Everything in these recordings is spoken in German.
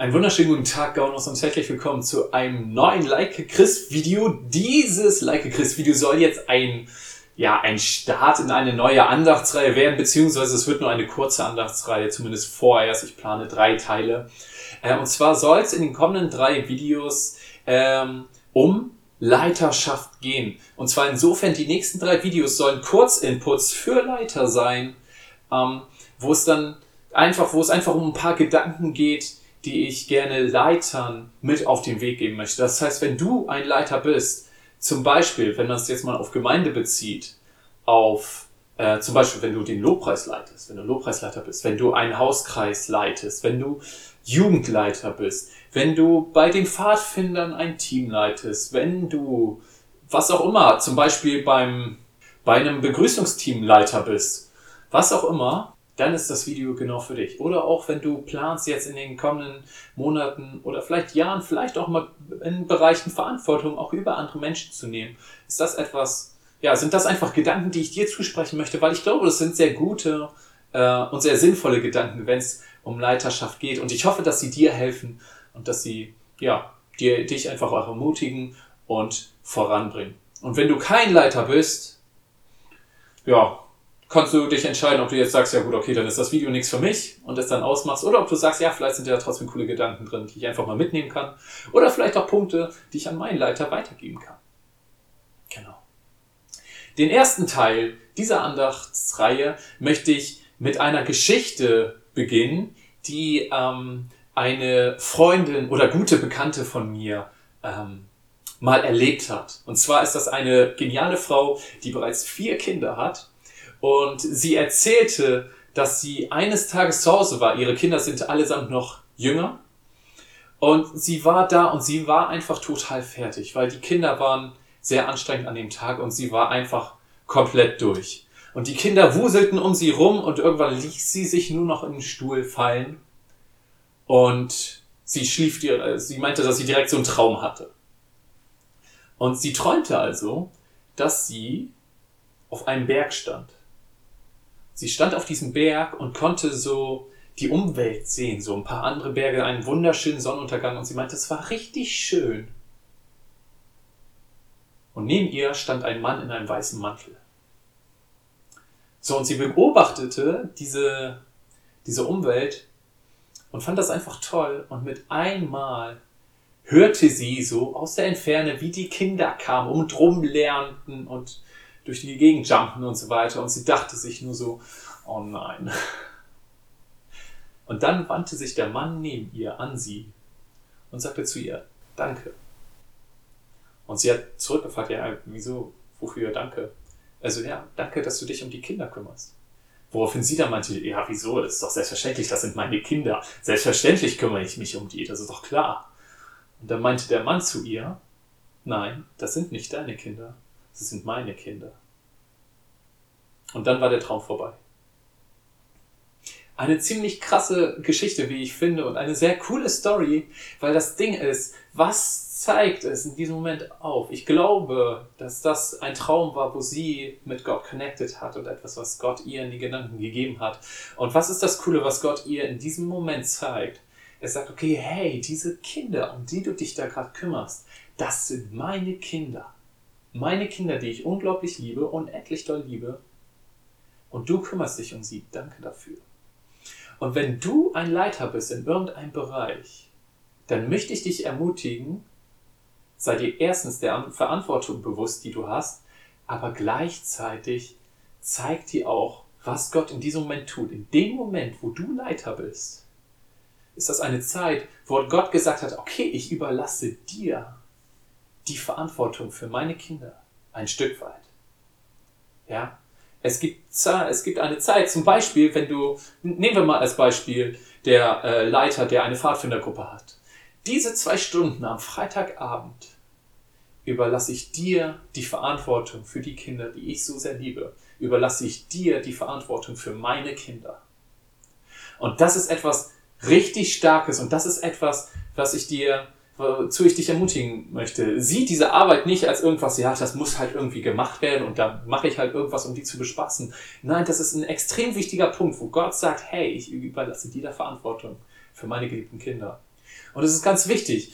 Einen wunderschönen guten Tag, Gaunos, und herzlich willkommen zu einem neuen Like Chris Video. Dieses Like Chris Video soll jetzt ein, ja, ein Start in eine neue Andachtsreihe werden, beziehungsweise es wird nur eine kurze Andachtsreihe, zumindest vorerst. Ich plane drei Teile. Äh, und zwar soll es in den kommenden drei Videos ähm, um Leiterschaft gehen. Und zwar insofern, die nächsten drei Videos sollen Kurzinputs für Leiter sein, ähm, wo es dann einfach, wo es einfach um ein paar Gedanken geht, die ich gerne Leitern mit auf den Weg geben möchte. Das heißt, wenn du ein Leiter bist, zum Beispiel, wenn man es jetzt mal auf Gemeinde bezieht, auf äh, zum Beispiel, wenn du den Lobpreis leitest, wenn du Lobpreisleiter bist, wenn du einen Hauskreis leitest, wenn du Jugendleiter bist, wenn du bei den Pfadfindern ein Team leitest, wenn du was auch immer, zum Beispiel beim, bei einem Begrüßungsteam Leiter bist, was auch immer, dann ist das Video genau für dich. Oder auch wenn du planst, jetzt in den kommenden Monaten oder vielleicht Jahren, vielleicht auch mal in Bereichen Verantwortung auch über andere Menschen zu nehmen, ist das etwas, ja, sind das einfach Gedanken, die ich dir zusprechen möchte, weil ich glaube, das sind sehr gute äh, und sehr sinnvolle Gedanken, wenn es um Leiterschaft geht. Und ich hoffe, dass sie dir helfen und dass sie, ja, dir, dich einfach auch ermutigen und voranbringen. Und wenn du kein Leiter bist, ja, kannst du dich entscheiden, ob du jetzt sagst, ja gut, okay, dann ist das Video nichts für mich und es dann ausmachst, oder ob du sagst, ja, vielleicht sind ja trotzdem coole Gedanken drin, die ich einfach mal mitnehmen kann, oder vielleicht auch Punkte, die ich an meinen Leiter weitergeben kann. Genau. Den ersten Teil dieser Andachtsreihe möchte ich mit einer Geschichte beginnen, die ähm, eine Freundin oder gute Bekannte von mir ähm, mal erlebt hat. Und zwar ist das eine geniale Frau, die bereits vier Kinder hat und sie erzählte, dass sie eines Tages zu Hause war. Ihre Kinder sind allesamt noch jünger. Und sie war da und sie war einfach total fertig, weil die Kinder waren sehr anstrengend an dem Tag und sie war einfach komplett durch. Und die Kinder wuselten um sie rum und irgendwann ließ sie sich nur noch in den Stuhl fallen. Und sie schlief, sie meinte, dass sie direkt so einen Traum hatte. Und sie träumte also, dass sie auf einem Berg stand sie stand auf diesem Berg und konnte so die Umwelt sehen, so ein paar andere Berge, einen wunderschönen Sonnenuntergang und sie meinte, es war richtig schön. Und neben ihr stand ein Mann in einem weißen Mantel. So, und sie beobachtete diese, diese Umwelt und fand das einfach toll. Und mit einmal hörte sie so aus der Entferne, wie die Kinder kamen und drum lernten und durch die Gegend jumpen und so weiter. Und sie dachte sich nur so, oh nein. Und dann wandte sich der Mann neben ihr an sie und sagte zu ihr, danke. Und sie hat zurückgefragt, ja, wieso, wofür danke? Also ja, danke, dass du dich um die Kinder kümmerst. Woraufhin sie dann meinte, ja, wieso, das ist doch selbstverständlich, das sind meine Kinder. Selbstverständlich kümmere ich mich um die, das ist doch klar. Und dann meinte der Mann zu ihr, nein, das sind nicht deine Kinder, das sind meine Kinder. Und dann war der Traum vorbei. Eine ziemlich krasse Geschichte, wie ich finde, und eine sehr coole Story, weil das Ding ist, was zeigt es in diesem Moment auf? Ich glaube, dass das ein Traum war, wo sie mit Gott connected hat und etwas, was Gott ihr in die Gedanken gegeben hat. Und was ist das Coole, was Gott ihr in diesem Moment zeigt? Er sagt, okay, hey, diese Kinder, um die du dich da gerade kümmerst, das sind meine Kinder. Meine Kinder, die ich unglaublich liebe, unendlich doll liebe und du kümmerst dich um sie. Danke dafür. Und wenn du ein Leiter bist in irgendeinem Bereich, dann möchte ich dich ermutigen, sei dir erstens der Verantwortung bewusst, die du hast, aber gleichzeitig zeig dir auch, was Gott in diesem Moment tut. In dem Moment, wo du Leiter bist, ist das eine Zeit, wo Gott gesagt hat, okay, ich überlasse dir die Verantwortung für meine Kinder ein Stück weit. Ja, es gibt, es gibt eine Zeit, zum Beispiel, wenn du, nehmen wir mal als Beispiel der äh, Leiter, der eine Pfadfindergruppe hat. Diese zwei Stunden am Freitagabend überlasse ich dir die Verantwortung für die Kinder, die ich so sehr liebe. Überlasse ich dir die Verantwortung für meine Kinder. Und das ist etwas richtig Starkes und das ist etwas, was ich dir wozu ich dich ermutigen möchte. Sieh diese Arbeit nicht als irgendwas, ja, das muss halt irgendwie gemacht werden und da mache ich halt irgendwas, um die zu bespaßen. Nein, das ist ein extrem wichtiger Punkt, wo Gott sagt, hey, ich überlasse dir der Verantwortung für meine geliebten Kinder. Und es ist ganz wichtig.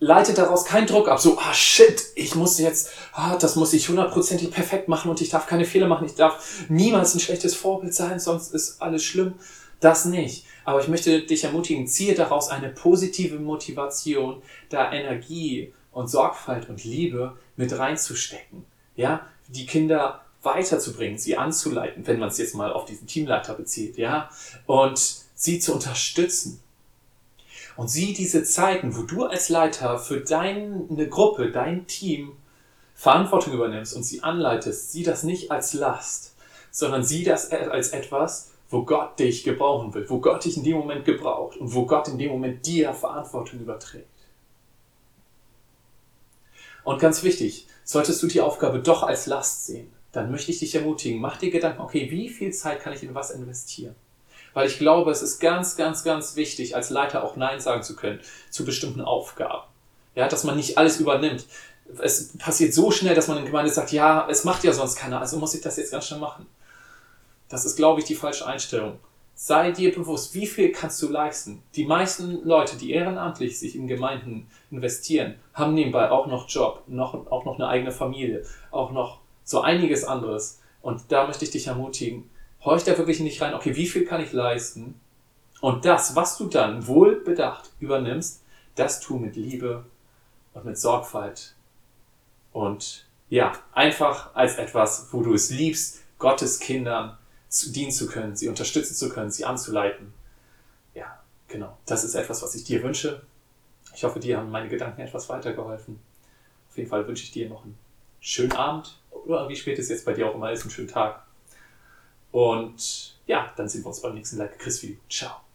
Leite daraus keinen Druck ab, so, ah shit, ich muss jetzt, ah, das muss ich hundertprozentig perfekt machen und ich darf keine Fehler machen, ich darf niemals ein schlechtes Vorbild sein, sonst ist alles schlimm. Das nicht. Aber ich möchte dich ermutigen, ziehe daraus eine positive Motivation, da Energie und Sorgfalt und Liebe mit reinzustecken. Ja, die Kinder weiterzubringen, sie anzuleiten, wenn man es jetzt mal auf diesen Teamleiter bezieht, ja, und sie zu unterstützen. Und sieh diese Zeiten, wo du als Leiter für deine Gruppe, dein Team Verantwortung übernimmst und sie anleitest, sieh das nicht als Last, sondern sieh das als etwas, wo Gott dich gebrauchen will, wo Gott dich in dem Moment gebraucht und wo Gott in dem Moment dir Verantwortung überträgt. Und ganz wichtig, solltest du die Aufgabe doch als Last sehen, dann möchte ich dich ermutigen, mach dir Gedanken, okay, wie viel Zeit kann ich in was investieren? Weil ich glaube, es ist ganz, ganz, ganz wichtig, als Leiter auch Nein sagen zu können zu bestimmten Aufgaben. Ja, dass man nicht alles übernimmt. Es passiert so schnell, dass man in Gemeinde sagt, ja, es macht ja sonst keiner, also muss ich das jetzt ganz schnell machen. Das ist, glaube ich, die falsche Einstellung. Sei dir bewusst, wie viel kannst du leisten. Die meisten Leute, die ehrenamtlich sich in Gemeinden investieren, haben nebenbei auch noch Job, noch, auch noch eine eigene Familie, auch noch so einiges anderes. Und da möchte ich dich ermutigen, horch da wirklich nicht rein, okay, wie viel kann ich leisten? Und das, was du dann wohlbedacht übernimmst, das tu mit Liebe und mit Sorgfalt. Und ja, einfach als etwas, wo du es liebst, Gottes Kindern zu dienen zu können, sie unterstützen zu können, sie anzuleiten. Ja, genau. Das ist etwas, was ich dir wünsche. Ich hoffe, dir haben meine Gedanken etwas weitergeholfen. Auf jeden Fall wünsche ich dir noch einen schönen Abend oder wie spät es jetzt bei dir auch immer ist, einen schönen Tag. Und ja, dann sehen wir uns beim nächsten Like Chris Video. Ciao.